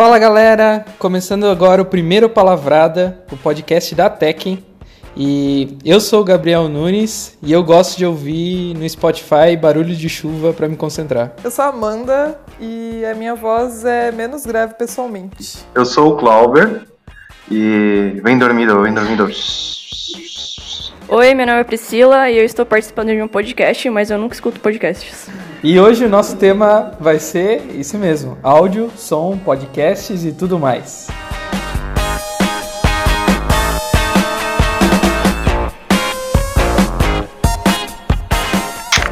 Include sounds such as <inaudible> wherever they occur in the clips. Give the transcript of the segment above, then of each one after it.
Fala galera, começando agora o primeiro Palavrada, o podcast da Tekken. E eu sou o Gabriel Nunes e eu gosto de ouvir no Spotify barulho de chuva para me concentrar. Eu sou a Amanda e a minha voz é menos grave pessoalmente. Eu sou o Clauber e vem dormindo, vem dormindo. Oi, meu nome é Priscila e eu estou participando de um podcast, mas eu nunca escuto podcasts. E hoje o nosso tema vai ser isso mesmo: áudio, som, podcasts e tudo mais.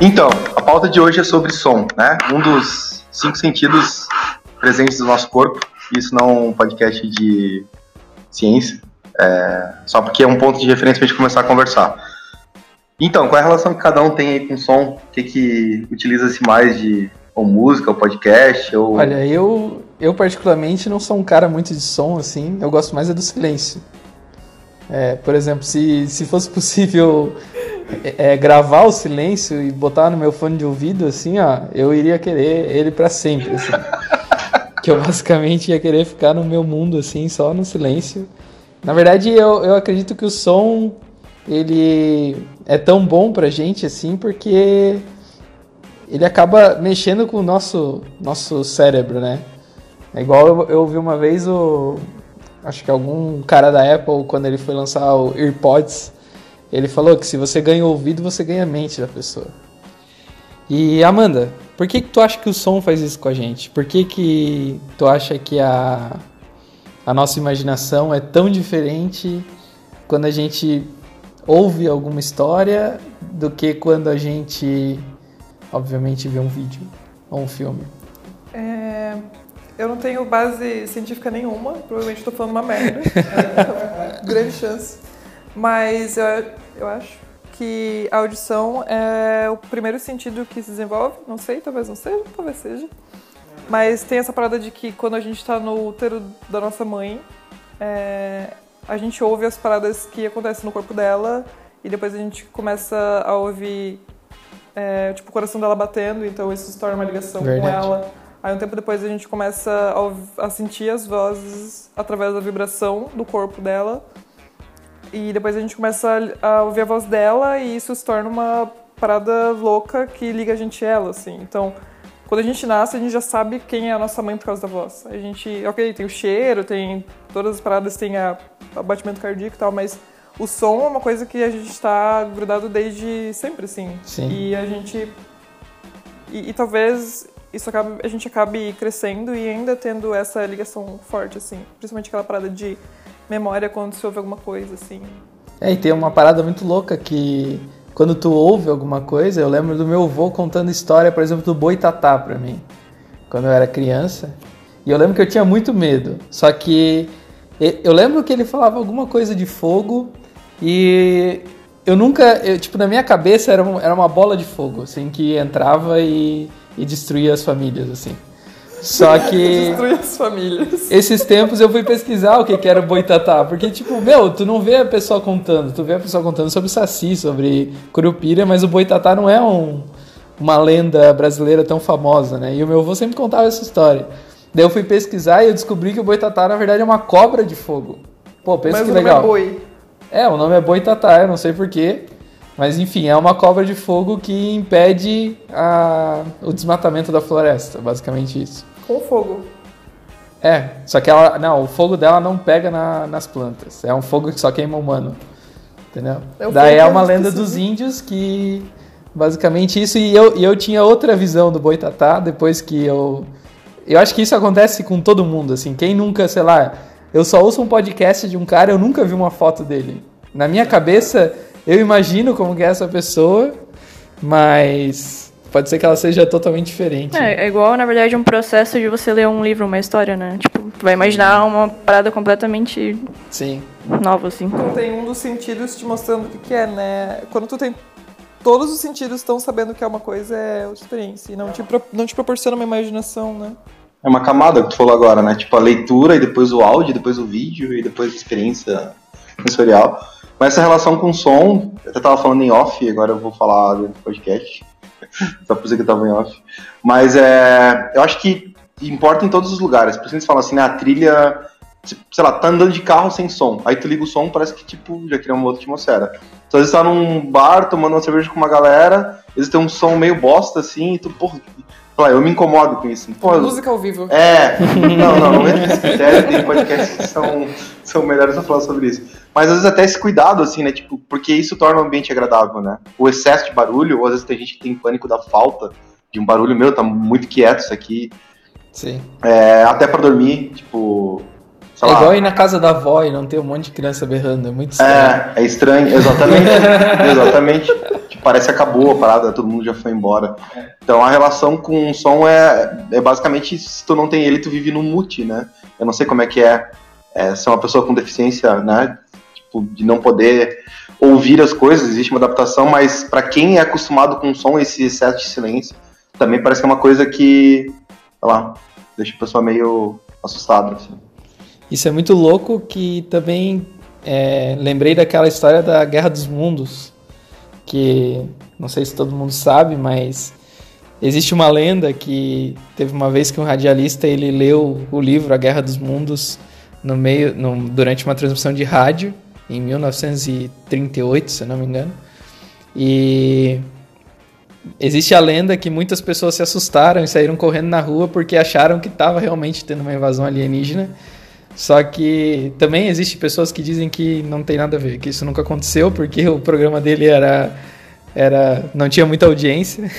Então, a pauta de hoje é sobre som, né? Um dos cinco sentidos presentes do nosso corpo. Isso não é um podcast de ciência, é, só porque é um ponto de referência para a gente começar a conversar. Então, qual é a relação que cada um tem aí com o som? O que, que utiliza-se mais de ou música, ou podcast? Ou... Olha, eu, eu particularmente não sou um cara muito de som, assim, eu gosto mais é do silêncio. É, por exemplo, se, se fosse <laughs> possível é, é, gravar o silêncio e botar no meu fone de ouvido, assim, ó, eu iria querer ele para sempre, assim. <laughs> que eu basicamente ia querer ficar no meu mundo, assim, só no silêncio. Na verdade, eu, eu acredito que o som, ele é tão bom pra gente, assim, porque ele acaba mexendo com o nosso, nosso cérebro, né? É igual eu, eu ouvi uma vez o... Acho que algum cara da Apple, quando ele foi lançar o AirPods, ele falou que se você ganha o ouvido, você ganha a mente da pessoa. E Amanda, por que, que tu acha que o som faz isso com a gente? Por que, que tu acha que a, a nossa imaginação é tão diferente quando a gente ouve alguma história do que quando a gente, obviamente, vê um vídeo ou um filme? É, eu não tenho base científica nenhuma, provavelmente estou falando uma merda. <laughs> grande chance. Mas eu, eu acho que a audição é o primeiro sentido que se desenvolve. Não sei, talvez não seja, talvez seja. Mas tem essa parada de que quando a gente está no útero da nossa mãe, é, a gente ouve as paradas que acontecem no corpo dela e depois a gente começa a ouvir é, tipo, o coração dela batendo, então isso se torna uma ligação Verdade. com ela. Aí um tempo depois a gente começa a, a sentir as vozes através da vibração do corpo dela. E depois a gente começa a, a ouvir a voz dela e isso se torna uma parada louca que liga a gente a ela, assim. Então, quando a gente nasce, a gente já sabe quem é a nossa mãe por causa da voz. A gente, ok, tem o cheiro, tem todas as paradas, tem a, o batimento cardíaco e tal, mas o som é uma coisa que a gente está grudado desde sempre, assim. Sim. E a gente. E, e talvez isso acabe, a gente acabe crescendo e ainda tendo essa ligação forte, assim. Principalmente aquela parada de memória quando se ouve alguma coisa, assim. É, e tem uma parada muito louca que quando tu ouve alguma coisa, eu lembro do meu avô contando história, por exemplo, do boitatá pra mim, quando eu era criança. E eu lembro que eu tinha muito medo. Só que eu lembro que ele falava alguma coisa de fogo e eu nunca, eu, tipo, na minha cabeça era, um- era uma bola de fogo, assim, que entrava e, e destruía as famílias, assim. Só <laughs> que Destruir as famílias. esses tempos eu fui pesquisar o que, que era o boitatá. Porque, tipo, meu, tu não vê a pessoa contando. Tu vê a pessoa contando sobre saci, sobre curupira, mas o boitatá não é um, uma lenda brasileira tão famosa, né? E o meu avô sempre contava essa história. Daí eu fui pesquisar e eu descobri que o boitatá, na verdade, é uma cobra de fogo. Pô, pensa Mas que o nome legal. é boi. É, o nome é boitatá, eu não sei porquê. Mas enfim, é uma cobra de fogo que impede a- o desmatamento da floresta, basicamente isso. Com fogo. É, só que ela. Não, o fogo dela não pega na- nas plantas. É um fogo que só queima humano. Entendeu? É Daí é uma gente lenda dos índios que. Basicamente isso. E eu, e eu tinha outra visão do boitatá depois que eu. Eu acho que isso acontece com todo mundo, assim. Quem nunca, sei lá. Eu só ouço um podcast de um cara, eu nunca vi uma foto dele. Na minha cabeça, eu imagino como que é essa pessoa, mas. Pode ser que ela seja totalmente diferente. É, é igual, na verdade, um processo de você ler um livro, uma história, né? Tipo, tu vai imaginar uma parada completamente Sim. nova, assim. Tu tem um dos sentidos te mostrando o que, que é, né? Quando tu tem. Todos os sentidos estão sabendo que é uma coisa, é outra experiência. E não te, não te proporciona uma imaginação, né? É uma camada que tu falou agora, né? Tipo a leitura e depois o áudio, depois o vídeo e depois a experiência sensorial. Mas essa relação com o som, eu até tava falando em off, agora eu vou falar dentro do podcast. <laughs> Só por isso que eu tava em off. Mas é, eu acho que importa em todos os lugares. Por isso eles falam assim, né, a trilha, sei lá, tá andando de carro sem som. Aí tu liga o som, parece que, tipo, já cria uma outra atmosfera. Então, às vezes tá num bar tomando uma cerveja com uma galera, eles têm um som meio bosta, assim, e tu, porra, lá, eu me incomodo com isso. Porra, Música ao vivo. é, não, não, não entra nesse critério, tem podcasts que são, são melhores a falar sobre isso. Mas às vezes até esse cuidado, assim, né, tipo, porque isso torna o ambiente agradável, né? O excesso de barulho, ou às vezes tem gente que tem pânico da falta de um barulho, meu, tá muito quieto isso aqui, Sim. é, até pra dormir, tipo, É lá. igual ir na casa da avó e não ter um monte de criança berrando. É muito estranho. É, é estranho, exatamente. <laughs> exatamente. Tipo, parece que acabou a parada, todo mundo já foi embora. Então a relação com o som é, é basicamente se tu não tem ele, tu vive no mute, né? Eu não sei como é que é, é ser uma pessoa com deficiência, né? Tipo, de não poder ouvir as coisas, existe uma adaptação, mas pra quem é acostumado com o som, esse excesso de silêncio, também parece que é uma coisa que, sei lá, deixa a pessoa meio assustada, assim. Isso é muito louco que também é, lembrei daquela história da Guerra dos Mundos, que não sei se todo mundo sabe, mas existe uma lenda que teve uma vez que um radialista ele leu o livro A Guerra dos Mundos no meio, no- durante uma transmissão de rádio em 1938, se não me engano, e existe a lenda que muitas pessoas se assustaram e saíram correndo na rua porque acharam que estava realmente tendo uma invasão alienígena. Só que também existe pessoas que dizem que não tem nada a ver, que isso nunca aconteceu porque o programa dele era era não tinha muita audiência.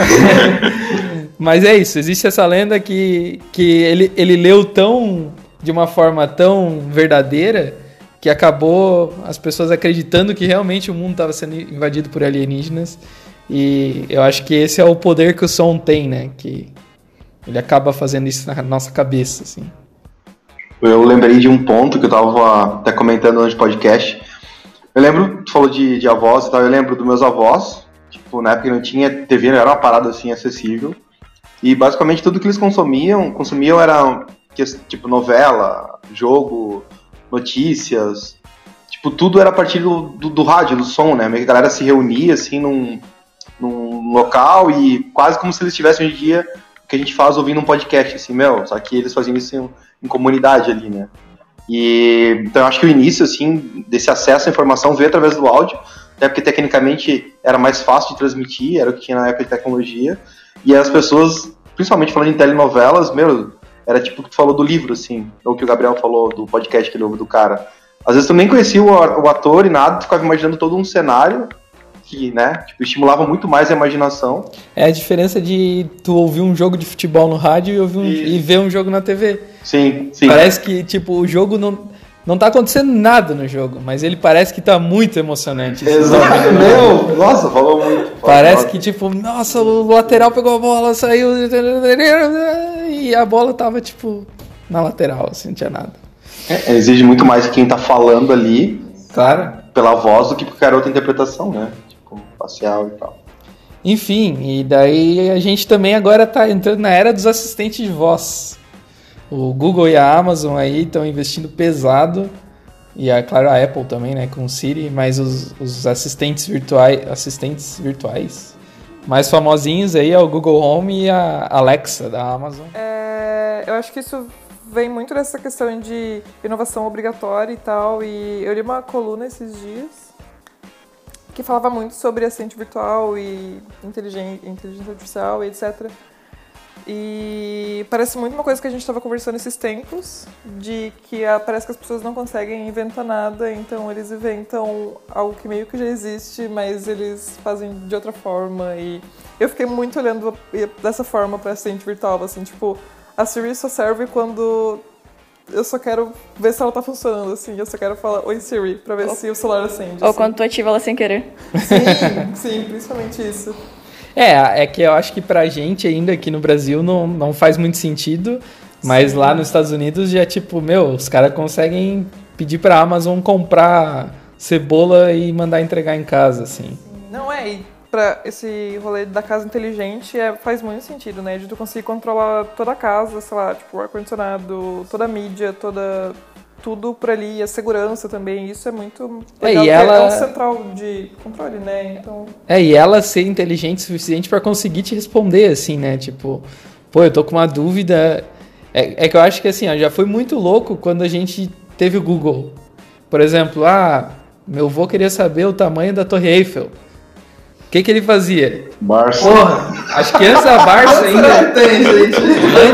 <laughs> Mas é isso, existe essa lenda que, que ele, ele leu tão de uma forma tão verdadeira que acabou as pessoas acreditando que realmente o mundo estava sendo invadido por alienígenas. E eu acho que esse é o poder que o som tem, né? Que ele acaba fazendo isso na nossa cabeça, assim. Eu lembrei de um ponto que eu tava até comentando antes do podcast. Eu lembro, tu falou de, de avós e tal, eu lembro dos meus avós, tipo, na época não tinha TV, não era uma parada assim acessível. E basicamente tudo que eles consumiam, consumiam era tipo novela, jogo, notícias. Tipo, tudo era a partir do, do, do rádio, do som, né? A galera se reunia assim num, num local e quase como se eles estivessem hoje em dia que a gente faz ouvindo um podcast, assim, meu, só que eles faziam isso em, em comunidade ali, né? E então eu acho que o início, assim, desse acesso à informação veio através do áudio, até porque tecnicamente era mais fácil de transmitir, era o que tinha na época de tecnologia, e as pessoas, principalmente falando em telenovelas, meu, era tipo o que tu falou do livro, assim, ou o que o Gabriel falou do podcast que ele ouve do cara. Às vezes tu nem conhecia o, o ator e nada, tu ficava imaginando todo um cenário que, né, tipo, estimulava muito mais a imaginação. É a diferença de tu ouvir um jogo de futebol no rádio e, ouvir um- Isso. e ver um jogo na TV. Sim, sim. Parece que, tipo, o jogo não, não tá acontecendo nada no jogo, mas ele parece que tá muito emocionante. <laughs> Exato. Meu, nossa, falou muito. Parece Nossa. que, tipo, nossa, o lateral pegou a bola, saiu. E a bola tava, tipo, na lateral, assim, não tinha nada. É, exige muito mais quem tá falando ali Claro. pela voz do que qualquer outra interpretação, né? Facial e tal. Enfim, e daí a gente também agora tá entrando na era dos assistentes de voz. O Google e a Amazon aí estão investindo pesado. E é claro a Apple também, né, com o Siri, mas os, os assistentes virtuais, assistentes virtuais mais famosinhos aí é o Google Home e a Alexa da Amazon. É, eu acho que isso vem muito dessa questão de inovação obrigatória e tal. E eu li uma coluna esses dias que falava muito sobre assistente virtual e inteligen- inteligência artificial e etc. E parece muito uma coisa que a gente estava conversando esses tempos, de que ah, parece que as pessoas não conseguem inventar nada, então eles inventam algo que meio que já existe, mas eles fazem de outra forma. E eu fiquei muito olhando dessa forma para assistente virtual, assim, tipo, a Siri só serve quando eu só quero ver se ela tá funcionando, assim, eu só quero falar Oi Siri, pra ver se o celular acende. Ou assim. quando tu ativa ela sem querer. Sim, sim, principalmente isso. É, é que eu acho que pra gente ainda aqui no Brasil não, não faz muito sentido, mas lá nos Estados Unidos já é tipo, meu, os caras conseguem pedir pra Amazon comprar cebola e mandar entregar em casa, assim. Não é, e pra esse rolê da casa inteligente é, faz muito sentido, né? De tu conseguir controlar toda a casa, sei lá, tipo, o ar-condicionado, toda a mídia, toda. Tudo por ali, a segurança também, isso é muito É, legal, e porque ela- é um central de controle, né? Então. É, e ela ser inteligente o suficiente pra conseguir te responder, assim, né? Tipo, Pô, eu tô com uma dúvida. É, é que eu acho que assim, ó, já foi muito louco quando a gente teve o Google. Por exemplo, ah, meu avô queria saber o tamanho da Torre Eiffel. O que, que ele fazia? Barça. Porra, acho que antes da Barça ainda. tem, gente.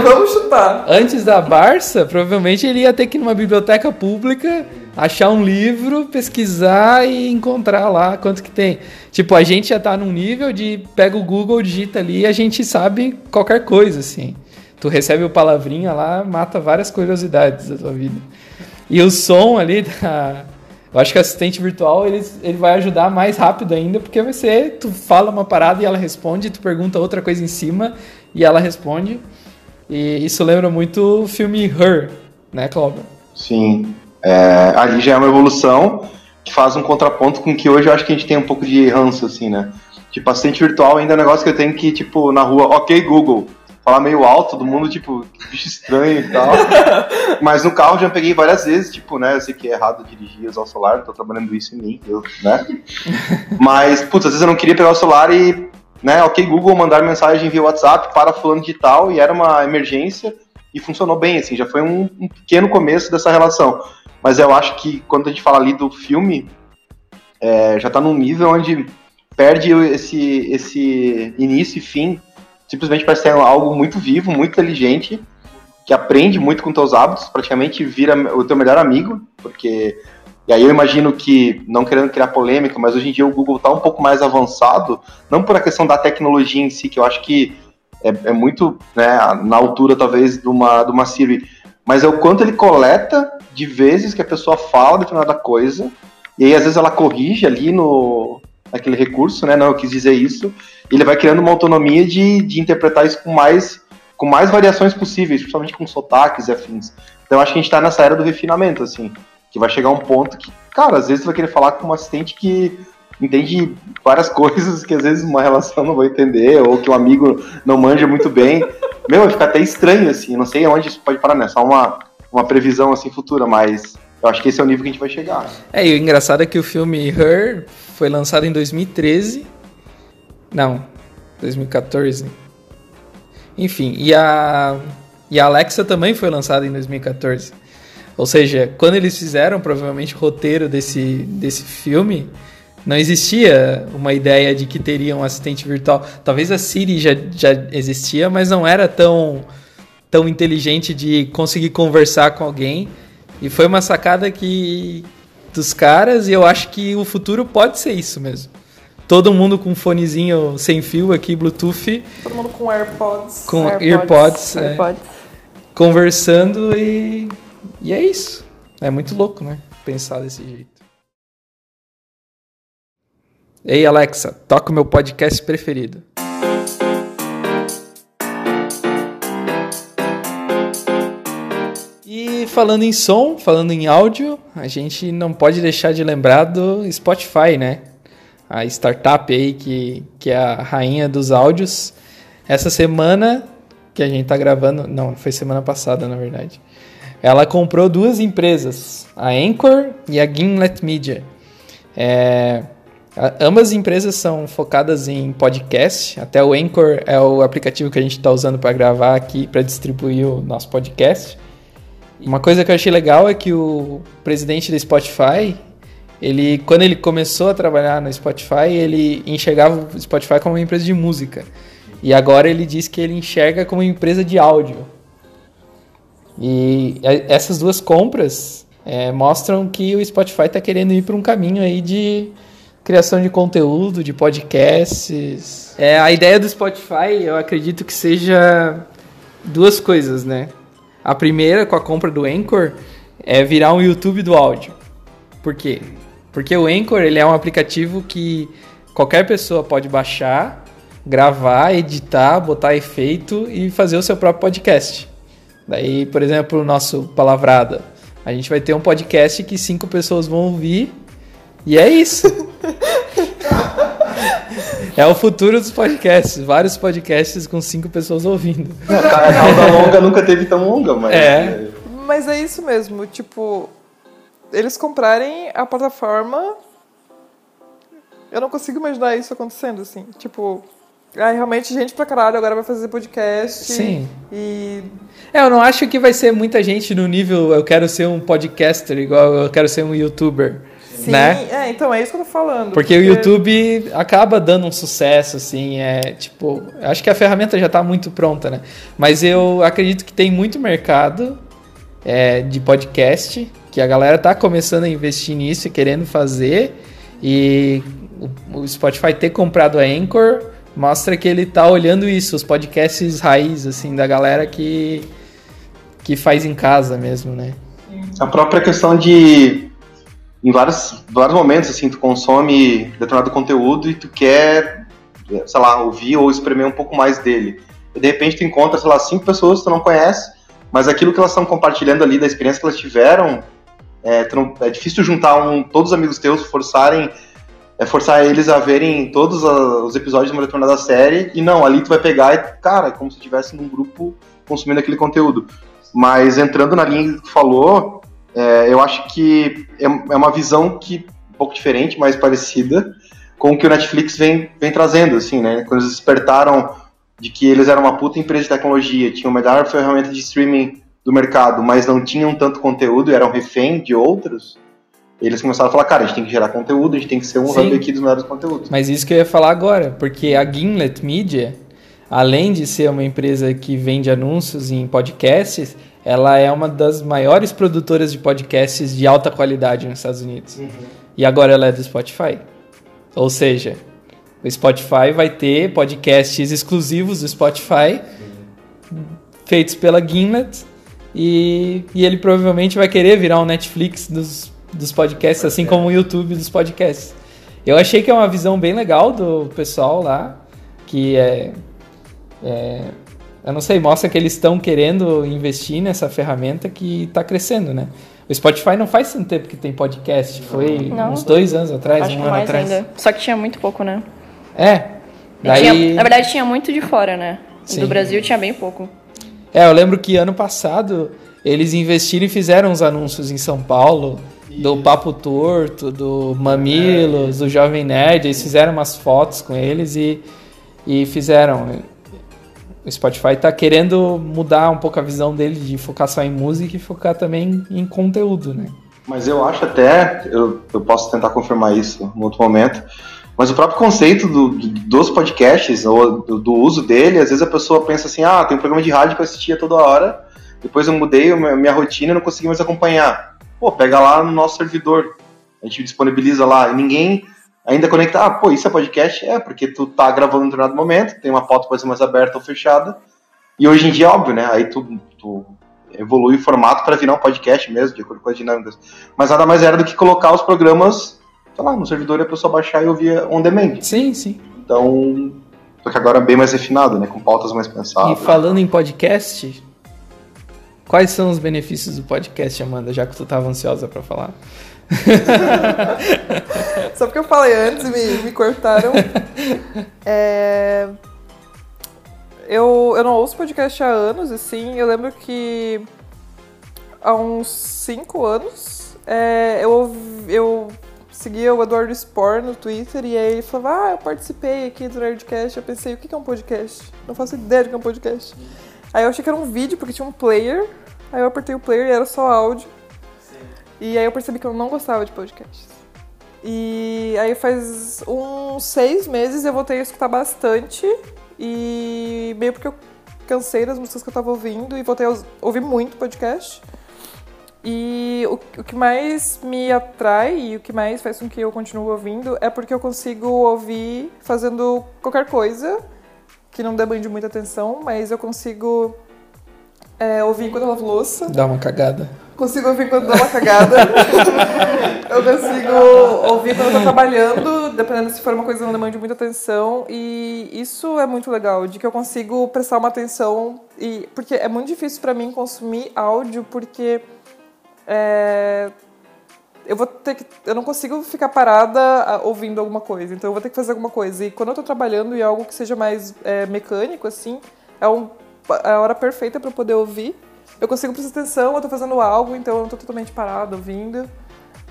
Vamos chutar. Antes da Barça, provavelmente ele ia ter que ir numa biblioteca pública, achar um livro, pesquisar e encontrar lá quanto que tem. Tipo, a gente já tá num nível de pega o Google, digita ali e a gente sabe qualquer coisa, assim. Tu recebe o palavrinha lá, mata várias curiosidades da tua vida. E o som ali da. Eu acho que assistente virtual ele, ele vai ajudar mais rápido ainda, porque vai ser, tu fala uma parada e ela responde, tu pergunta outra coisa em cima e ela responde. E isso lembra muito o filme Her, né, Cláudio? Sim. É, ali já é uma evolução que faz um contraponto com que hoje eu acho que a gente tem um pouco de ranço, assim, né? Tipo, assistente virtual ainda é um negócio que eu tenho que, tipo, na rua, ok, Google, falar meio alto, todo mundo, tipo, que bicho estranho e tal. <laughs> Mas no carro já peguei várias vezes, tipo, né? Eu sei que é errado dirigir usar o celular, tô trabalhando isso em mim, eu, né? <laughs> Mas, putz, às vezes eu não queria pegar o celular e, né, ok, Google, mandar mensagem via WhatsApp para fulano de tal, e era uma emergência, e funcionou bem, assim, já foi um, um pequeno começo dessa relação. Mas eu acho que quando a gente fala ali do filme, é, já tá num nível onde perde esse, esse início e fim simplesmente parece ser algo muito vivo, muito inteligente, que aprende muito com teus hábitos, praticamente vira o teu melhor amigo, porque e aí eu imagino que, não querendo criar polêmica, mas hoje em dia o Google está um pouco mais avançado, não por a questão da tecnologia em si, que eu acho que é, é muito né, na altura, talvez, de uma, de uma Siri, mas é o quanto ele coleta de vezes que a pessoa fala determinada coisa, e aí às vezes ela corrige ali no naquele recurso, né? Não, eu quis dizer isso, ele vai criando uma autonomia de, de interpretar isso com mais, com mais variações possíveis, principalmente com sotaques e afins. Então acho que a gente está nessa era do refinamento, assim, que vai chegar um ponto que, cara, às vezes você vai querer falar com um assistente que entende várias <laughs> coisas que às vezes uma relação não vai entender, ou que um amigo não manja muito bem. Meu, vai ficar até estranho, assim, não sei onde isso pode parar, né? Só uma, uma previsão, assim, futura, mas eu acho que esse é o nível que a gente vai chegar. É, e o engraçado é que o filme Her foi lançado em 2013 não, 2014. Enfim, e a, e a Alexa também foi lançada em 2014. Ou seja, quando eles fizeram provavelmente o roteiro desse, desse filme, não existia uma ideia de que teria um assistente virtual. Talvez a Siri já, já existia, mas não era tão, tão inteligente de conseguir conversar com alguém. E foi uma sacada que dos caras, e eu acho que o futuro pode ser isso mesmo. Todo mundo com fonezinho sem fio aqui, Bluetooth. Todo mundo com AirPods. Com AirPods. AirPods, é, AirPods. conversando e. E é isso. É muito louco, né? Pensar desse jeito. Ei, Alexa, toca o meu podcast preferido. Falando em som, falando em áudio, a gente não pode deixar de lembrar do Spotify, né? A startup aí que, que é a rainha dos áudios. Essa semana que a gente tá gravando, não, foi semana passada, na verdade. Ela comprou duas empresas, a Anchor e a Gimlet Media. É, ambas as empresas são focadas em podcast. Até o Anchor é o aplicativo que a gente está usando para gravar aqui, para distribuir o nosso podcast. Uma coisa que eu achei legal é que o presidente da Spotify, ele, quando ele começou a trabalhar no Spotify, ele enxergava o Spotify como uma empresa de música. E agora ele diz que ele enxerga como uma empresa de áudio. E e- essas duas compras é, mostram que o Spotify está querendo ir para um caminho aí de criação de conteúdo, de podcasts. É, a ideia do Spotify, eu acredito que seja duas coisas, né? A primeira, com a compra do Anchor, é virar um YouTube do áudio. Por quê? Porque o Anchor ele é um aplicativo que qualquer pessoa pode baixar, gravar, editar, botar efeito e fazer o seu próprio podcast. Daí, por exemplo, o nosso Palavrada. A gente vai ter um podcast que cinco pessoas vão ouvir e é isso. <laughs> é o futuro dos podcasts. Vários podcasts com cinco pessoas ouvindo. Não, a cauda longa nunca teve tão longa, mas. É. Mas é isso mesmo, tipo, eles comprarem a plataforma. Eu não consigo imaginar isso acontecendo, assim. Tipo, Ah, realmente gente pra caralho agora vai fazer podcast. Sim. E. É, eu não acho que vai ser muita gente no nível eu quero ser um podcaster igual eu quero ser um youtuber. Sim, Né? é, então é isso que eu tô falando. Porque o YouTube acaba dando um sucesso, assim, é tipo, acho que a ferramenta já tá muito pronta, né? Mas eu acredito que tem muito mercado é, de podcast, que a galera tá começando a investir nisso e querendo fazer. E o, o Spotify ter comprado a Anchor mostra que ele tá olhando isso, os podcasts raiz, assim, da galera que, que faz em casa mesmo, né? A própria questão de. Em vários, vários momentos, assim, tu consome determinado conteúdo e tu quer, sei lá, ouvir ou espremer um pouco mais dele. E de repente tu encontra, sei lá, cinco pessoas que tu não conhece, mas aquilo que elas estão compartilhando ali, da experiência que elas tiveram, é, não- é difícil juntar um, todos os amigos teus, forçarem, é, forçar eles a verem todos a- os episódios de uma determinada série, e não, ali tu vai pegar e, cara, é como se estivesse num grupo consumindo aquele conteúdo. Mas entrando na linha que tu falou, é, eu acho que é, é uma visão que um pouco diferente, mais parecida com o que o Netflix vem, vem trazendo, assim, né? Quando eles despertaram de que eles eram uma puta empresa de tecnologia, tinham a melhor ferramenta de streaming do mercado, mas não tinham tanto conteúdo e eram refém de outros, eles começaram a falar, cara, a gente tem que gerar conteúdo, a gente tem que ser um Sim. hub aqui dos melhores conteúdos. Mas isso que eu ia falar agora, porque a Gimlet Media, além de ser uma empresa que vende anúncios em podcasts, ela é uma das maiores produtoras de podcasts de alta qualidade nos Estados Unidos. E agora ela é do Spotify. Ou seja, o Spotify vai ter podcasts exclusivos do Spotify feitos pela Gimlet e, e ele provavelmente vai querer virar um Netflix dos, dos podcasts, assim como o YouTube dos podcasts. Eu achei que é uma visão bem legal do pessoal lá, que é, é eu não sei, mostra que eles estão querendo investir nessa ferramenta que está crescendo, né? O Spotify não faz tanto tempo que tem podcast, foi Não. uns dois anos atrás, Acho um ano mais atrás. ainda. Só que tinha muito pouco, né? É. Daí, tinha- na verdade, tinha muito de fora, né? Sim. Do Brasil tinha bem pouco. É, eu lembro que ano passado eles investiram e fizeram uns anúncios em São Paulo do Papo Torto, do Mamilos, do Jovem Nerd. Eles fizeram umas fotos com eles e, e fizeram. O Spotify tá querendo mudar um pouco a visão dele de focar só em música e focar também em conteúdo, né? Mas eu acho até, eu, eu posso tentar confirmar isso em outro momento, mas o próprio conceito do- do- dos podcasts, ou do, do uso dele, às vezes a pessoa pensa assim, ah, tem um programa de rádio que eu assistia toda hora, depois eu mudei a minha rotina e não consegui mais acompanhar. Pô, pega lá no nosso servidor, a gente disponibiliza lá, e ninguém ainda conecta, ah, pô, isso é podcast? É, porque tu tá gravando em determinado momento, tem uma pauta que pode ser mais aberta ou fechada, e hoje em dia, óbvio, né, aí tu, tu evolui o formato para virar um podcast mesmo, de acordo com as dinâmicas. Mas nada mais era do que colocar os programas, sei lá, no servidor e a pessoa baixar e ouvir on demand. Sim, sim. Então, só que agora bem mais refinado, né? Com pautas mais E pensadas. falando em podcast, quais são os benefícios do podcast, Amanda, já que tu tava ansiosa pra falar? <laughs> Só porque eu falei antes e me, me cortaram. É, Eu, eu não ouço podcast há anos, assim. Eu lembro que há uns 5 anos é, eu, eu seguia o Eduardo Spor no Twitter e aí ele falava, ah, eu participei aqui do Nerdcast. Eu pensei, o que é um podcast? Não faço ideia do que é um podcast. Aí eu achei que era um vídeo, porque tinha um player. Aí eu apertei o player e era só áudio. E aí eu percebi que eu não gostava de podcasts. E aí faz uns seis meses eu voltei a escutar bastante. E meio porque eu cansei das músicas que eu tava ouvindo e voltei a ouvir muito podcast. E o, o que mais me atrai e o que mais faz com que eu continue ouvindo é porque eu consigo ouvir fazendo qualquer coisa que não demande muita atenção, mas eu consigo é, ouvir enquanto eu lavo louça. Dá uma cagada. Consigo ouvir quando dou uma cagada. <laughs> eu consigo ouvir quando eu tô trabalhando, dependendo se for uma coisa que não demande muita atenção. E isso é muito legal, de que eu consigo prestar uma atenção. e Porque é muito difícil pra mim consumir áudio, porque é, eu vou ter que. Eu não consigo ficar parada ah, ouvindo alguma coisa. Então eu vou ter que fazer alguma coisa. E quando eu tô trabalhando em algo que seja mais é, mecânico, assim, é, um, é a hora perfeita eu poder ouvir. Eu consigo prestar atenção, eu tô fazendo algo, então eu não tô totalmente parada ouvindo.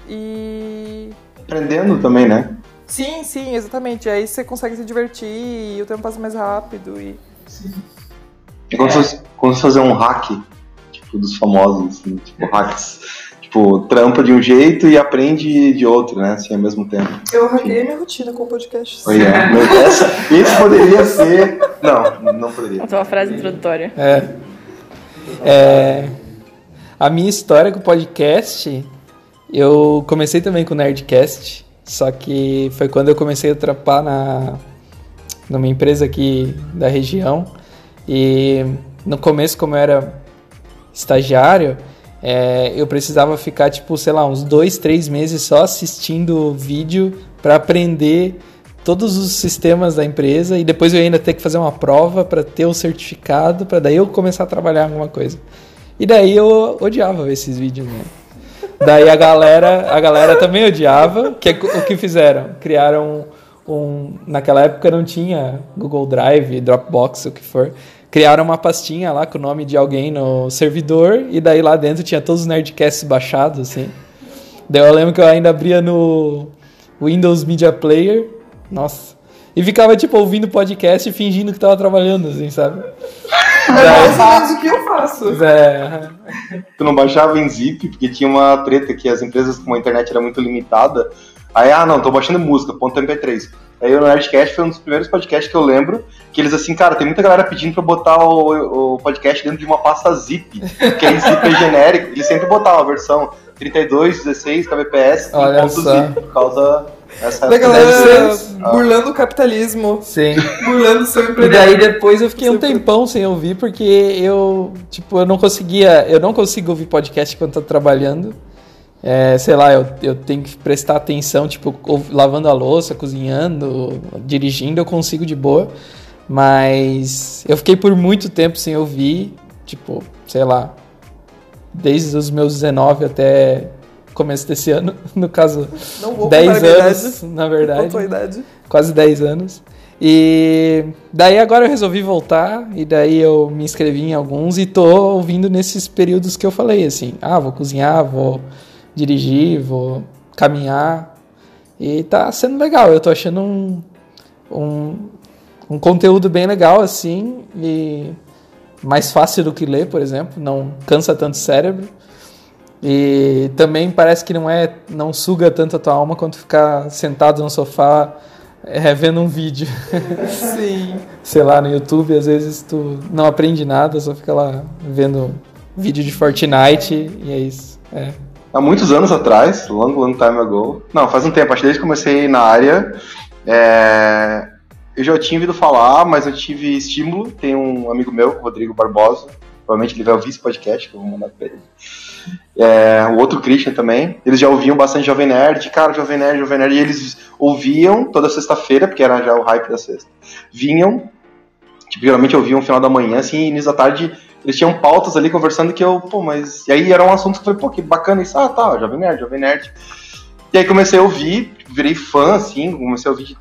E aprendendo também, né? Sim, sim, exatamente. Aí você consegue se divertir e o tempo passa mais rápido e. É como, se, como se fazer um hack, tipo, dos famosos, assim, tipo, hacks. Tipo, trampa de um jeito e aprende de outro, né? Assim, ao mesmo tempo. Eu hackeei minha rotina com o podcast. Oi, é. Mas essa, esse poderia ser. Não, não poderia. Essa é uma frase introdutória. É. É, a minha história com o podcast, eu comecei também com o Nerdcast, só que foi quando eu comecei a trampar na numa empresa aqui da região e no começo como eu era estagiário é, eu precisava ficar tipo sei lá uns dois três meses só assistindo vídeo para aprender todos os sistemas da empresa e depois eu ainda ter que fazer uma prova para ter o certificado para daí eu começar a trabalhar alguma coisa. E daí eu odiava ver esses vídeos né? daí a galera a galera também odiava que é o que fizeram? Criaram um naquela época não tinha Google Drive Dropbox o que for criaram uma pastinha lá com o nome de alguém no servidor e daí lá dentro tinha todos os nerdcasts baixados assim daí eu lembro que eu ainda abria no Windows Media Player nossa. E ficava, tipo, ouvindo podcast e fingindo que tava trabalhando, assim, sabe? <laughs> É mais o que eu faço. <laughs> É. Tu não baixava em zip, porque tinha uma treta que as empresas com a internet era muito limitada. Aí, ah, não, tô baixando música, ponto MP3. Aí o Nerdcast foi um dos primeiros podcasts que eu lembro, que eles assim, cara, tem muita galera pedindo pra botar o, o podcast dentro de uma pasta zip, que aí zip é <laughs> genérico, eles sempre botavam a versão 32, 16 kbps Olha ponto só. zip, por causa dessa Da galera burlando o capitalismo, Sim. <laughs> burlando o seu E emprego. daí depois eu fiquei um tempão sem ouvir, porque eu, tipo, eu não conseguia, eu não consigo ouvir podcast quando tô trabalhando. É, sei lá, eu, eu tenho que prestar atenção, tipo, lavando a louça, cozinhando, dirigindo, eu consigo de boa. Mas eu fiquei por muito tempo sem ouvir, tipo, sei lá, desde os meus 19 até começo desse <laughs> ano, no caso, Não vou 10 <laughs> contar a minha anos, na verdade idade? quase 10 anos. E daí agora eu resolvi voltar e daí eu me inscrevi em alguns e tô ouvindo nesses períodos que eu falei assim, ah, vou cozinhar, vou dirigir, vou caminhar e tá sendo legal. Eu tô achando um, um, um conteúdo bem legal assim e mais fácil do que ler, por exemplo, não cansa tanto o cérebro. E também parece que não é, não suga tanto a tua alma quanto ficar sentado no sofá é, vendo um vídeo, <laughs> Sim. sei lá, no YouTube, às vezes tu não aprende nada, só fica lá vendo vídeo de Fortnite e é isso. É. Há muitos anos atrás, long, long time ago. Não, faz um tempo, acho que desde que comecei na área. é, Eu já tinha ouvido falar, mas eu tive estímulo. Tem um amigo meu, Rodrigo Barbosa. Provavelmente ele vai ouvir esse podcast, que eu vou mandar pra ele. É, o outro Christian também. Eles já ouviam bastante Jovem Nerd. Cara, Jovem Nerd, Jovem Nerd. E eles ouviam toda sexta-feira, porque era já o hype da sexta. Vinham, tipo, geralmente ouviam no final da manhã, assim, e início da tarde eles tinham pautas ali conversando que eu, pô, mas. E aí era um assunto que eu falei, pô, que bacana isso. Ah, tá, Jovem Nerd, Jovem Nerd. E aí comecei a ouvir, virei fã, assim, comecei a ouvir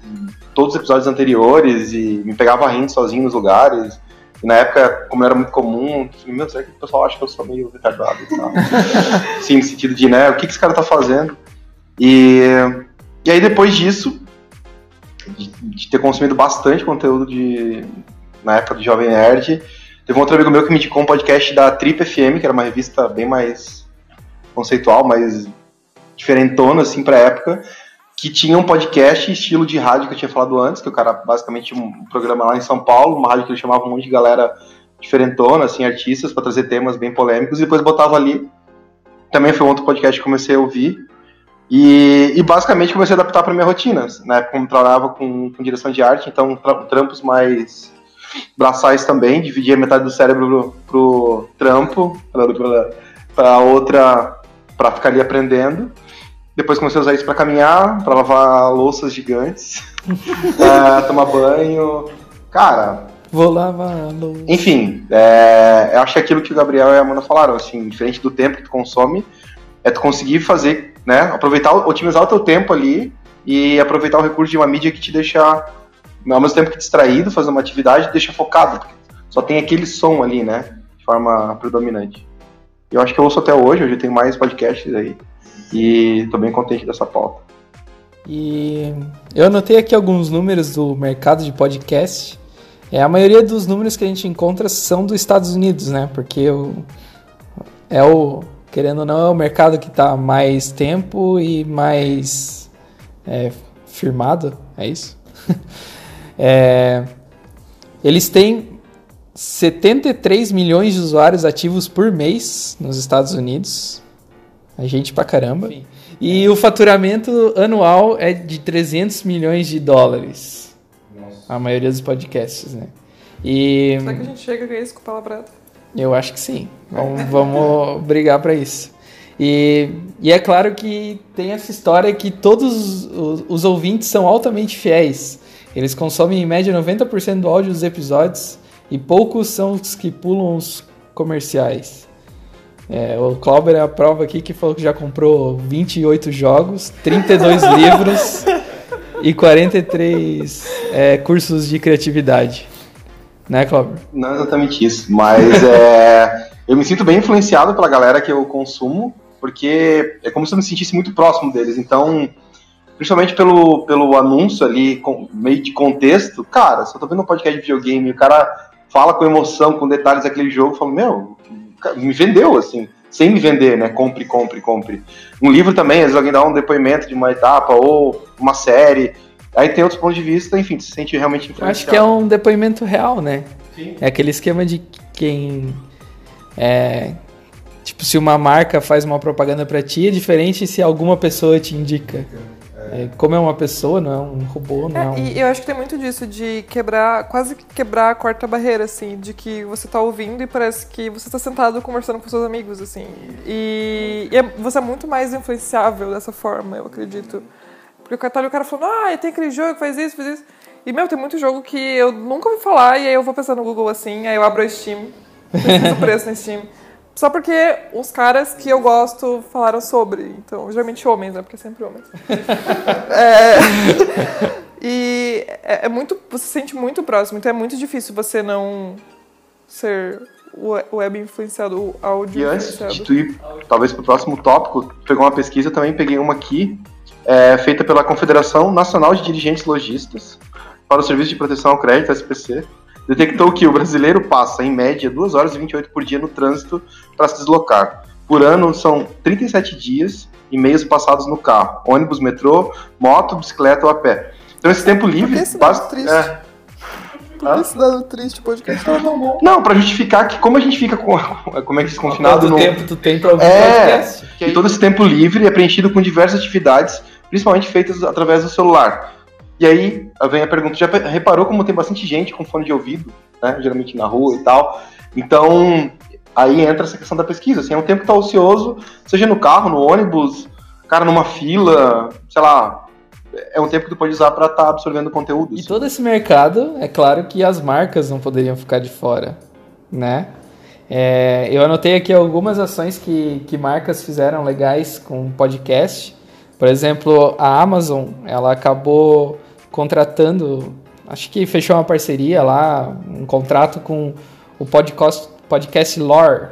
todos os episódios anteriores e me pegava rindo sozinho nos lugares. E na época, como era muito comum, eu falei, meu, será que o pessoal acha que eu sou meio retardado e tal? <laughs> Sim, no sentido de, né, o que, que esse cara tá fazendo? E, e aí depois disso, de, de ter consumido bastante conteúdo de, na época do Jovem Nerd, teve um outro amigo meu que me indicou um podcast da Trip FM, que era uma revista bem mais conceitual, mais diferentona, assim, pra época, que tinha um podcast estilo de rádio que eu tinha falado antes, que o cara basicamente um programa lá em São Paulo, uma rádio que ele chamava um monte de galera diferentona, assim, artistas, para trazer temas bem polêmicos, e depois botava ali. Também foi um outro podcast que comecei a ouvir. E, e basicamente comecei a adaptar para minha rotina. Na época, como trabalhava com, com direção de arte, então tra trampos mais braçais também, dividia metade do cérebro pro, pro trampo, para outra, para ficar ali aprendendo. Depois comecei a usar isso para caminhar, para lavar louças gigantes, <laughs> tomar banho. Cara, Vou lavar a louça. enfim, é, eu acho que aquilo que o Gabriel e a Amanda falaram, assim, diferente do tempo que tu consome, é tu conseguir fazer, né, aproveitar, otimizar o teu tempo ali e aproveitar o recurso de uma mídia que te deixa, ao mesmo tempo que distraído, fazendo uma atividade, deixa focado, porque só tem aquele som ali, né, de forma predominante. Eu acho que eu ouço até hoje, hoje tenho mais podcasts aí, e tô bem contente dessa pauta. E eu anotei aqui alguns números do mercado de podcast. É, a maioria dos números que a gente encontra são dos Estados Unidos, né? Porque o, é o, querendo ou não, é o mercado que está mais tempo e mais é, firmado, é isso? <laughs> é, eles têm 73 milhões de usuários ativos por mês nos Estados Unidos. A gente pra caramba. Enfim. E o faturamento anual é de 300 milhões de dólares. Nossa. A maioria dos podcasts, né? E... Será que a gente chega com isso com palavrado? Eu acho que sim. Vamos, vamos <laughs> brigar para isso. E, e, é claro que tem essa história que todos os, os ouvintes são altamente fiéis. Eles consomem em média 90% do áudio dos episódios e poucos são os que pulam os comerciais. É, o Clauber é a prova aqui que falou que já comprou 28 jogos, 32 <laughs> livros e 43 é, cursos de criatividade. Né, Clauber? Não exatamente isso, mas é, eu me sinto bem influenciado pela galera que eu consumo, porque é como se eu me sentisse muito próximo deles. Então, principalmente pelo, pelo anúncio ali, com, meio de contexto, cara, se eu tô vendo um podcast de videogame e o cara fala com emoção, com detalhes daquele jogo, eu falo, meu, me vendeu, assim, sem me vender, né? Compre, compre, compre. Um livro também, às vezes alguém dá um depoimento de uma etapa ou uma série. Aí tem outros pontos de vista, enfim, se sente realmente influenciado. Acho que é um depoimento real, né? Sim. É aquele esquema de quem. É, tipo, se uma marca faz uma propaganda para ti, é diferente se alguma pessoa te indica. É, como é uma pessoa, não é um robô, não é, é um... E eu acho que tem muito disso, de quebrar, quase quebrar a quarta barreira, assim, de que você tá ouvindo e parece que você tá sentado conversando com seus amigos, assim. E, e é, você é muito mais influenciável dessa forma, eu acredito. Porque o cara, o cara falando, ah, tem aquele jogo que faz isso, faz isso. E, meu, tem muito jogo que eu nunca ouvi falar, e aí eu vou pensar no Google assim, aí eu abro a Steam, <laughs> pesquiso o preço na Steam. Só porque os caras que eu gosto falaram sobre. Então, geralmente homens, né? Porque é sempre homens. <laughs> é, e é, é, muito. Você se sente muito próximo. Então é muito difícil você não ser web influenciado, o áudio E antes de tu ir, talvez, para o próximo tópico, pegou uma pesquisa, também peguei uma aqui, é, feita pela Confederação Nacional de Dirigentes Logistas para o Serviço de Proteção ao Crédito, SPC, detectou que o brasileiro passa, em média, 2 horas e 28 por dia no trânsito para se deslocar. Por ano, são 37 dias e meios passados no carro, ônibus, metrô, moto, bicicleta ou a pé. Então, esse tempo livre. Por que basta, triste? É, por que esse dado triste podcast tava tão bom? Não, pra justificar que como a gente fica com. <laughs> Como é que confinado no. tempo tu tem pra ouvir é, podcast? E todo esse tempo livre é preenchido com diversas atividades, principalmente feitas através do celular. E aí vem a pergunta: já reparou como tem bastante gente com fone de ouvido, né? Geralmente na rua e tal. Então, aí entra essa questão da pesquisa. Assim, é um tempo que tá ocioso, seja no carro, no ônibus, cara, numa fila, sei lá. É um tempo que tu pode usar para estar tá absorvendo conteúdo. E assim. todo esse mercado, é claro que as marcas não poderiam ficar de fora, né? É, eu anotei aqui algumas ações que, que marcas fizeram legais com podcast. Por exemplo, a Amazon, ela acabou contratando, acho que fechou uma parceria lá, um contrato com o podcast, podcast Lore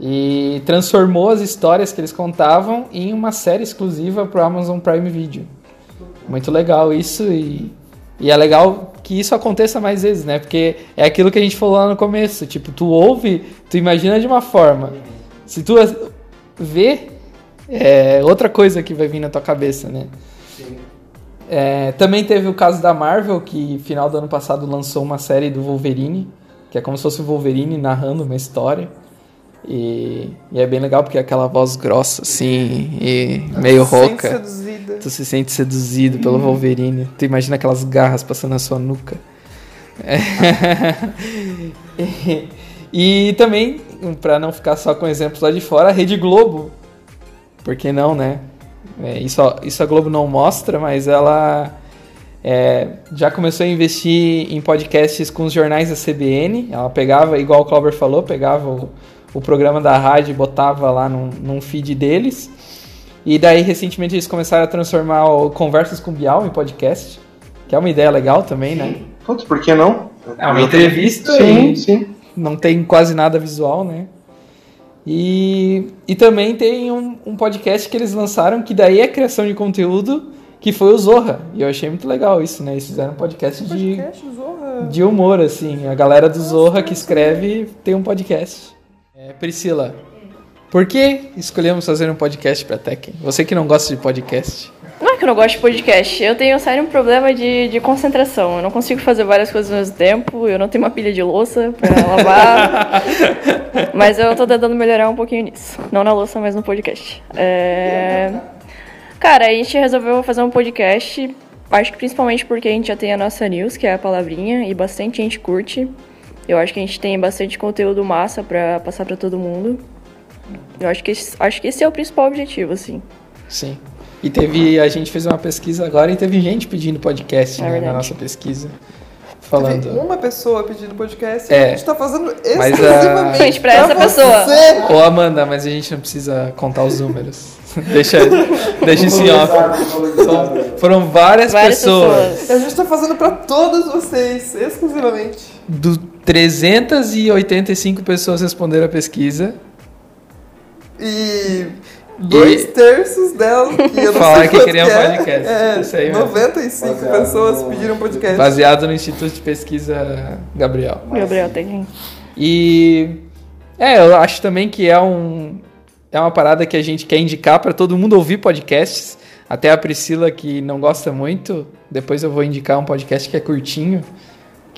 e transformou as histórias que eles contavam em uma série exclusiva para o Amazon Prime Video. Muito legal isso e, e é legal que isso aconteça mais vezes, né? Porque é aquilo que a gente falou lá no começo, tipo, tu ouve, tu imagina de uma forma. Se tu vê, é outra coisa que vai vir na tua cabeça, né? É, também teve o caso da Marvel, que final do ano passado lançou uma série do Wolverine, que é como se fosse o Wolverine narrando uma história. E, e é bem legal porque é aquela voz grossa, assim, e meio tu rouca. Seduzida. Tu se sente seduzido pelo Wolverine. Tu imagina aquelas garras passando na sua nuca. É. <laughs> e, e também, para não ficar só com exemplos lá de fora, a Rede Globo. Por que não, né? É, isso, isso a Globo não mostra, mas ela é, já começou a investir em podcasts com os jornais da CBN. Ela pegava, igual o Clover falou, pegava o, o programa da rádio e botava lá num, num, feed deles. E daí, recentemente, eles começaram a transformar o Conversas com Bial em podcast, que é uma ideia legal também, né? Putz, por que não? É uma entrevista sim, sim. não tem quase nada visual, né? E, e também tem um, um podcast que eles lançaram que daí é criação de conteúdo que foi o Zorra. E eu achei muito legal isso, né? Eles fizeram um podcast de, Podcast, Zorra. de humor, assim. A galera do Zorra que escreve tem um podcast. É, Priscila, por que escolhemos fazer um podcast pra Tekken? Você que não gosta de podcast. <laughs> Que eu não gosto de podcast, eu tenho sério um problema de, de concentração. Eu não consigo fazer várias coisas ao mesmo tempo, eu não tenho uma pilha de louça pra <laughs> lavar. mas eu tô tentando melhorar um pouquinho nisso. Não na louça, mas no podcast. É... Cara, a gente resolveu fazer um podcast, acho que principalmente porque a gente já tem a nossa news, que é a palavrinha, e bastante gente curte. Eu acho que a gente tem bastante conteúdo massa pra passar pra todo mundo. Eu acho que, esse, acho que esse é o principal objetivo, assim. Sim. E teve. A gente fez uma pesquisa agora e teve gente pedindo podcast É né, na nossa pesquisa. Teve Falando. uma pessoa pedindo podcast É. e a gente tá fazendo Mas, exclusivamente Gente, pra essa pessoa. você. Ô Amanda, mas a gente não precisa contar os números. <laughs> deixa, deixa isso em off. Foram várias, Várias pessoas. pessoas. A gente tá fazendo pra todos vocês, exclusivamente. Do 385 pessoas responderam a pesquisa. E dois E- terços delas que eu não <laughs> Falaram sei que queriam é, podcast. É, Isso aí mesmo. 95 Baseado pessoas no- pediram podcast. Baseado no Instituto de Pesquisa Gabriel. Gabriel tem. E é, eu acho também que é um é uma parada que a gente quer indicar para todo mundo ouvir podcasts. Até a Priscila que não gosta muito, depois eu vou indicar um podcast que é curtinho,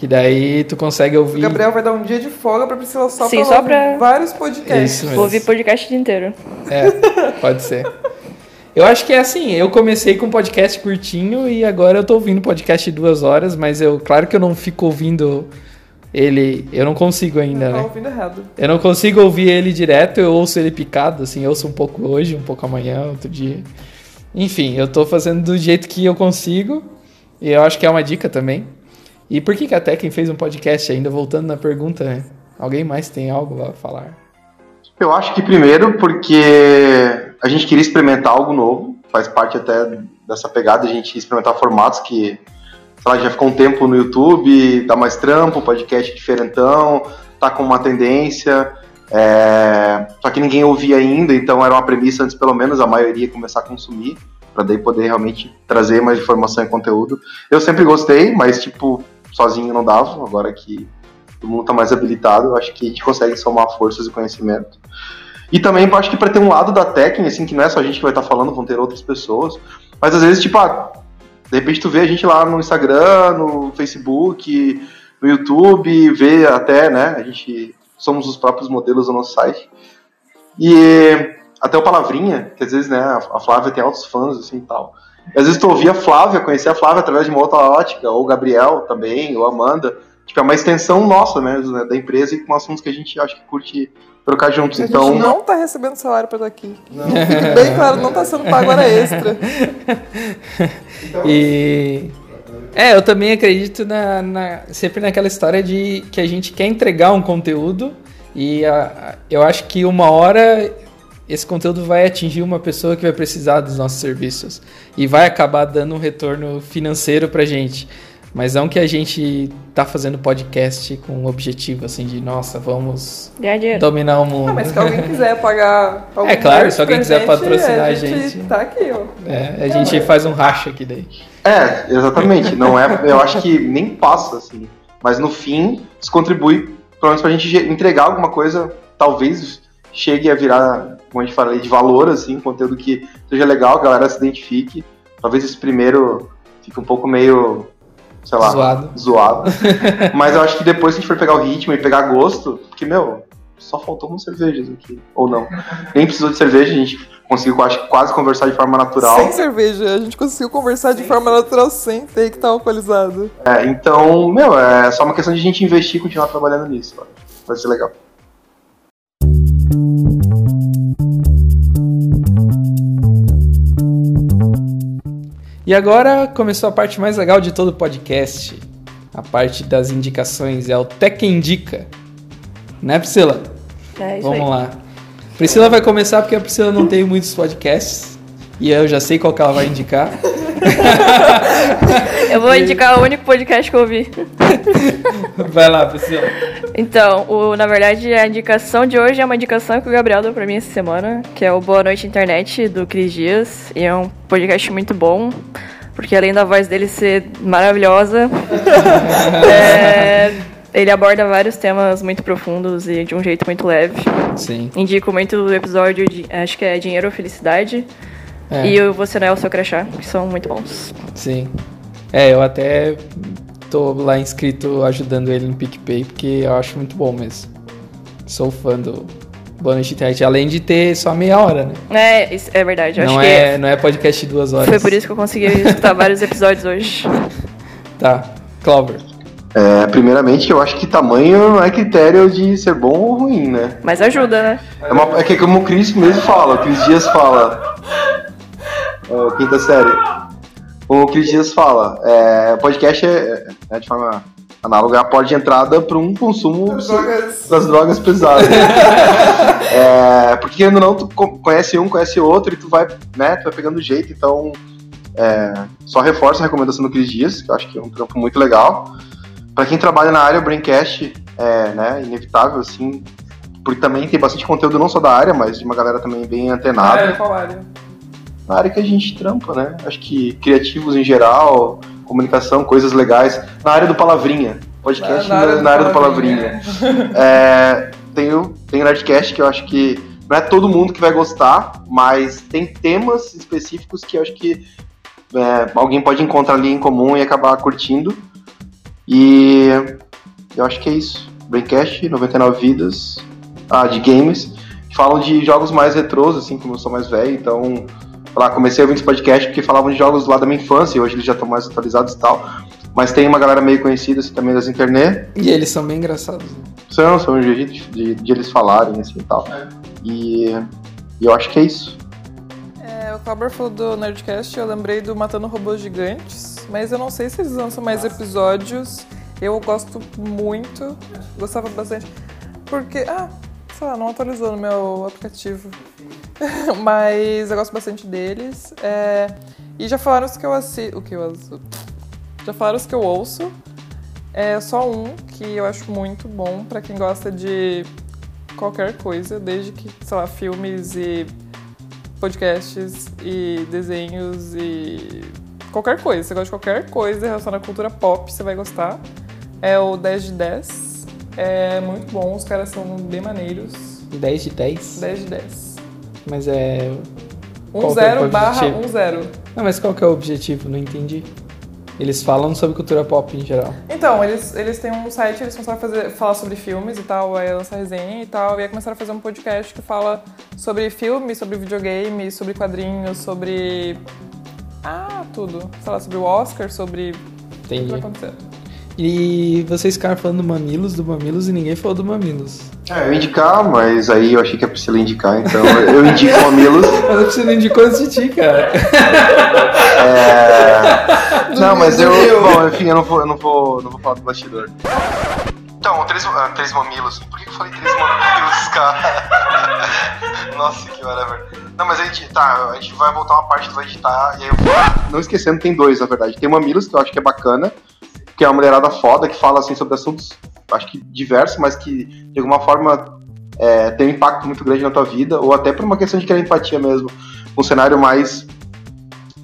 que daí tu consegue O ouvir. Gabriel vai dar um dia de folga pra Priscila só Sim, pra só ouvir pra- vários podcasts. Isso mesmo. Vou ouvir podcast o dia inteiro. É, pode ser. Eu acho que é assim, eu comecei com um podcast curtinho e agora eu tô ouvindo podcast de duas horas, mas eu, claro que eu não fico ouvindo ele, eu não consigo ainda, Tá né? ouvindo errado. Eu não consigo ouvir ele direto, eu ouço ele picado, assim, eu ouço um pouco hoje, um pouco amanhã, outro dia. Enfim, eu tô fazendo do jeito que eu consigo, e eu acho que é uma dica também. E por que, que a Tekken fez um podcast ainda, voltando na pergunta, né? Alguém mais tem algo a falar? Eu acho que primeiro porque a gente queria experimentar algo novo, faz parte até dessa pegada, a gente experimentar formatos que, sei lá, já ficou um tempo no YouTube, dá mais trampo, podcast diferentão, tá com uma tendência, é, só que ninguém ouvia ainda, então era uma premissa antes pelo menos a maioria começar a consumir, para daí poder realmente trazer mais informação e conteúdo. Eu sempre gostei, mas tipo, sozinho não dava, agora que todo mundo tá mais habilitado, eu acho que a gente consegue somar forças e conhecimento. E também acho que para ter um lado da técnica, assim, que não é só a gente que vai estar falando, vão ter outras pessoas, mas às vezes, tipo, ah, de repente tu vê a gente lá no Instagram, no Facebook, no YouTube, vê até, né, a gente somos os próprios modelos do nosso site. E até o Palavrinha, que às vezes, né, a Flávia tem altos fãs, assim, e tal. Às vezes tu ouvia a Flávia, conhecia a Flávia através de uma outra ótica, ou o Gabriel também, ou a Amanda, tipo, é uma extensão nossa mesmo, né, da empresa e com assuntos que a gente acha que curte trocar juntos. A Então, gente não tá recebendo salário pra estar aqui. Fique bem claro, não tá sendo pago hora extra. <laughs> E. É, eu também acredito na, na- sempre naquela história de que a gente quer entregar um conteúdo e a- a- eu acho que uma hora esse conteúdo vai atingir uma pessoa que vai precisar dos nossos serviços e vai acabar dando um retorno financeiro pra gente. Mas não que a gente tá fazendo podcast com o objetivo assim de, nossa, vamos dominar o mundo. Ah, mas se alguém quiser pagar <laughs> algum É claro, se alguém quiser gente, patrocinar a a gente. gente tá aqui, ó. É, a gente faz um racha aqui daí. É, exatamente. Não é, eu acho que nem passa assim. Mas no fim, isso contribui, pelo menos pra gente ge- entregar alguma coisa, talvez chegue a virar, como a gente fala, aí, de valor, assim, conteúdo que seja legal, a galera se identifique. Talvez esse primeiro fique um pouco meio, sei lá, Zoado. zoado. <laughs> Mas eu acho que depois que a gente for pegar o ritmo e pegar gosto, porque, meu, só faltou umas cervejas aqui. Ou não. Nem precisou de cerveja, a gente conseguiu quase conversar de forma natural. Sem cerveja. A gente conseguiu conversar de forma natural sem ter que estar alcoolizado. É, então, meu, é só uma questão de a gente investir e continuar trabalhando nisso. Vai ser legal. E agora começou a parte mais legal de todo o podcast. A parte das indicações. É o Tech Indica. Né, Priscila? É isso Vamos aí. lá. Priscila vai começar porque a Priscila não tem muitos podcasts. E eu já sei qual que ela vai indicar. <laughs> Eu vou indicar o único podcast que eu ouvi. Vai lá, Priscila. Então, o, na verdade, a indicação de hoje é uma indicação que o Gabriel deu pra mim essa semana, que é o Boa Noite Internet, do Cris Dias. E é um podcast muito bom. porque além da voz dele ser maravilhosa, <laughs> é, ele aborda vários temas muito profundos e de um jeito muito leve. Sim. Indico muito o episódio de, acho que é Dinheiro ou Felicidade, É, e o Você Não é o Seu Crachá, que são muito bons. Sim. É, eu até tô lá inscrito ajudando ele no PicPay, porque eu acho muito bom mesmo. Sou fã do Boa Noite Internet, além de ter só meia hora, né? É, é verdade. eu Não acho é, não é podcast de duas horas. foi por isso que eu consegui escutar vários episódios hoje. <laughs> Tá. Clover. É, primeiramente, eu acho que tamanho não é critério de ser bom ou ruim, né? Mas ajuda, né? É, uma- é que como o Cris mesmo fala, o Cris Dias fala. Ó, quinta série. O Cris Dias fala, é, podcast é, é, de forma análoga a porta de entrada para um consumo Drogas. das drogas pesadas. <laughs> é, porque querendo ou não, tu co- conhece um, conhece outro e tu vai, né, tu vai pegando jeito, então é, só reforço a recomendação do Cris Dias, que eu acho que é um trampo muito legal. Para quem trabalha na área, o Braincast é né, inevitável, assim, porque também tem bastante conteúdo não só da área, mas de uma galera também bem antenada Ah, qual área? Na área que a gente trampa, né? Acho que criativos em geral, comunicação, coisas legais. Na área do Palavrinha. Podcast na, na área, do Palavrinha. É, tem, o, tem o Nerdcast que eu acho que não é todo mundo que vai gostar, mas tem temas específicos que eu acho que é, alguém pode encontrar ali em comum e acabar curtindo. E eu acho que é isso. Braincast, 99 Vidas, ah, de games, falam de jogos mais retrôs, assim, como eu sou mais velho, então lá, comecei a ouvir esse podcast porque falavam de jogos lá da minha infância, e hoje eles já estão mais atualizados e tal. Mas tem uma galera meio conhecida assim, também das internet. E eles são bem engraçados. né? São, são um jeito de, de, de eles falarem assim e tal. E, e eu acho que é isso. É, o Clauber falou do Nerdcast, eu lembrei do Matando Robôs Gigantes, mas eu não sei se eles lançam mais episódios. Eu gosto muito, gostava bastante, porque, ah, sei lá, não atualizou no meu aplicativo. <laughs> mas eu gosto bastante deles. É, e já falaram os que eu assisto. O que eu assisto? Já falaram os que eu ouço. É só um que eu acho muito bom pra quem gosta de qualquer coisa, desde que, sei lá, filmes e podcasts e desenhos e qualquer coisa. Você gosta de qualquer coisa relacionada à cultura pop, você vai gostar. É o 10 de 10. É muito bom, os caras são bem maneiros. 10 de 10. 10 de 10. Mas é. 1 Qual que é o 0 barra objetivo? 1 0. Não, mas qual que é o objetivo? Não entendi. Eles falam sobre cultura pop em geral. Então, eles, eles têm um site, eles começaram a fazer, falar sobre filmes e tal, aí lançar resenha e tal, e aí começaram a fazer um podcast que fala sobre filmes, sobre videogame, sobre quadrinhos, sobre. Ah, tudo. Sei lá, sobre o Oscar, sobre o que Entendi. vai acontecer. E vocês ficaram falando do Mamilos, do Mamilos e ninguém falou do Mamilos. É, eu ia indicar, mas aí eu achei que a Priscila ia indicar, então eu indico o Mamilos. <laughs> Mas a Priscila indicou antes de ti, cara. É... Não, mas eu. Bom, enfim, eu não vou, eu não vou, não vou falar do bastidor. Então, três, ah, três mamilos. Por que eu falei três mamilos, cara? <laughs> Nossa, que whatever. Não, mas a gente, tá, a gente vai voltar uma parte, tu vai editar, e aí eu vou. Não esquecendo, tem dois, na verdade. Tem o Mamilos, que eu acho que é bacana, que é uma mulherada foda, que fala, assim, sobre assuntos, acho que diversos, mas que, de alguma forma, é, tem um impacto muito grande na tua vida, ou até por uma questão de querer empatia mesmo. Um cenário mais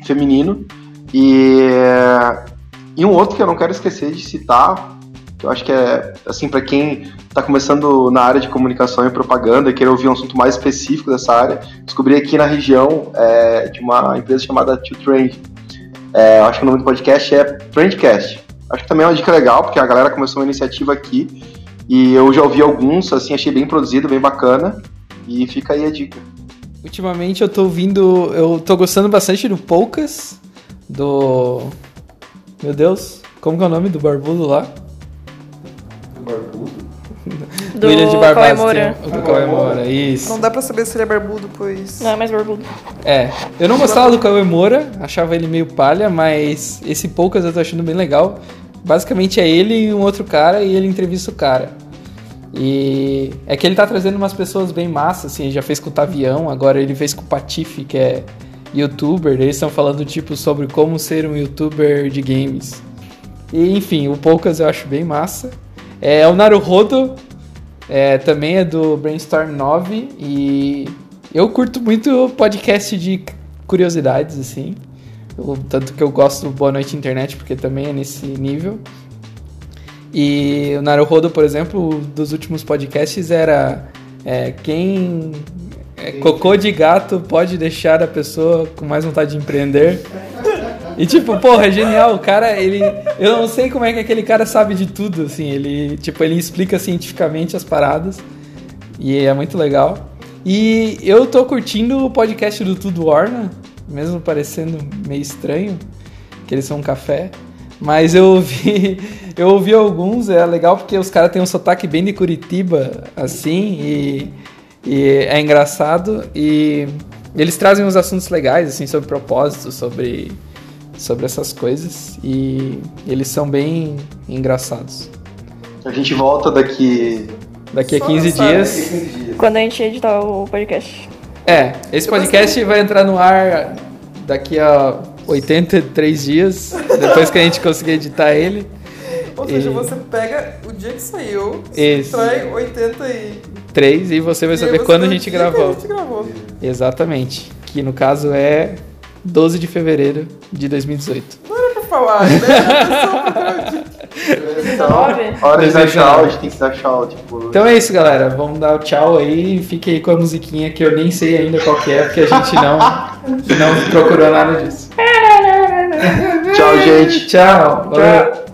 feminino. E, e um outro que eu não quero esquecer de citar, que eu acho que é, assim, para quem está começando na área de comunicação e propaganda e querer ouvir um assunto mais específico dessa área, descobri aqui na região é, de uma empresa chamada Tio Trend. É, acho que o nome do podcast é Trendcast. Acho que também é uma dica legal, porque a galera começou uma iniciativa aqui e eu já ouvi alguns, assim, achei bem produzido, bem bacana. E fica aí a dica. Ultimamente eu tô ouvindo. Eu tô gostando bastante do Poucas. Do. Meu Deus, como que é o nome do barbudo lá? Do Ilha de Barbas. Moura. tem- O do Cauê Moura, isso. Não dá pra saber se ele é barbudo, pois. Não é mais barbudo. É, eu não gostava do Cauê Moura, achava ele meio palha, mas esse Poucas eu tô achando bem legal. Basicamente é ele e um outro cara e ele entrevista o cara. E é que ele tá trazendo umas pessoas bem massas, assim, ele já fez com o Tavião, agora ele fez com o Patife, que é youtuber, eles estão falando tipo sobre como ser um youtuber de games. E enfim, o Poucas eu acho bem massa. É o Naruhodo, é, também é do Brainstorm 9 e eu curto muito podcast de curiosidades, assim. o tanto que eu gosto do Boa Noite Internet, porque também é nesse nível. E o Naruhodo, por exemplo, dos últimos podcasts era é, quem é, cocô de gato pode deixar a pessoa com mais vontade de empreender. <laughs> E tipo, porra, é genial. O cara, ele. Eu não sei como é que aquele cara sabe de tudo, assim. Ele, tipo, ele explica cientificamente as paradas. E é muito legal. E eu tô curtindo o podcast do Tudo Orna, mesmo parecendo meio estranho, que eles são um café. Mas eu ouvi, <laughs> eu ouvi alguns, é legal porque os caras têm um sotaque bem de Curitiba, assim, e, e é engraçado. E eles trazem uns assuntos legais, assim, sobre propósito, sobre, sobre essas coisas. E eles são bem engraçados. A gente volta daqui. Daqui a Só 15 lançar dias. daqui a 15 dias. Quando a gente editar o podcast. É, esse podcast vai entrar no ar daqui a 83 dias, depois que a gente conseguir editar ele. Ou seja, E- você pega o dia que saiu, Isso. trai 80 e... 3 e você vai e saber você quando a gente gravou. a gente gravou. Exatamente. Que no caso é 12 de fevereiro de 2018. Não era pra falar, né? <laughs> Então, hora de dar Desejo tchau, nada. a gente tem que dar tchau, tipo. Então é isso, galera. Vamos dar o tchau aí. Fique aí com a musiquinha que eu nem sei ainda qual que é, porque a gente não, não procurou nada disso. Tchau, gente. Tchau. Valeu.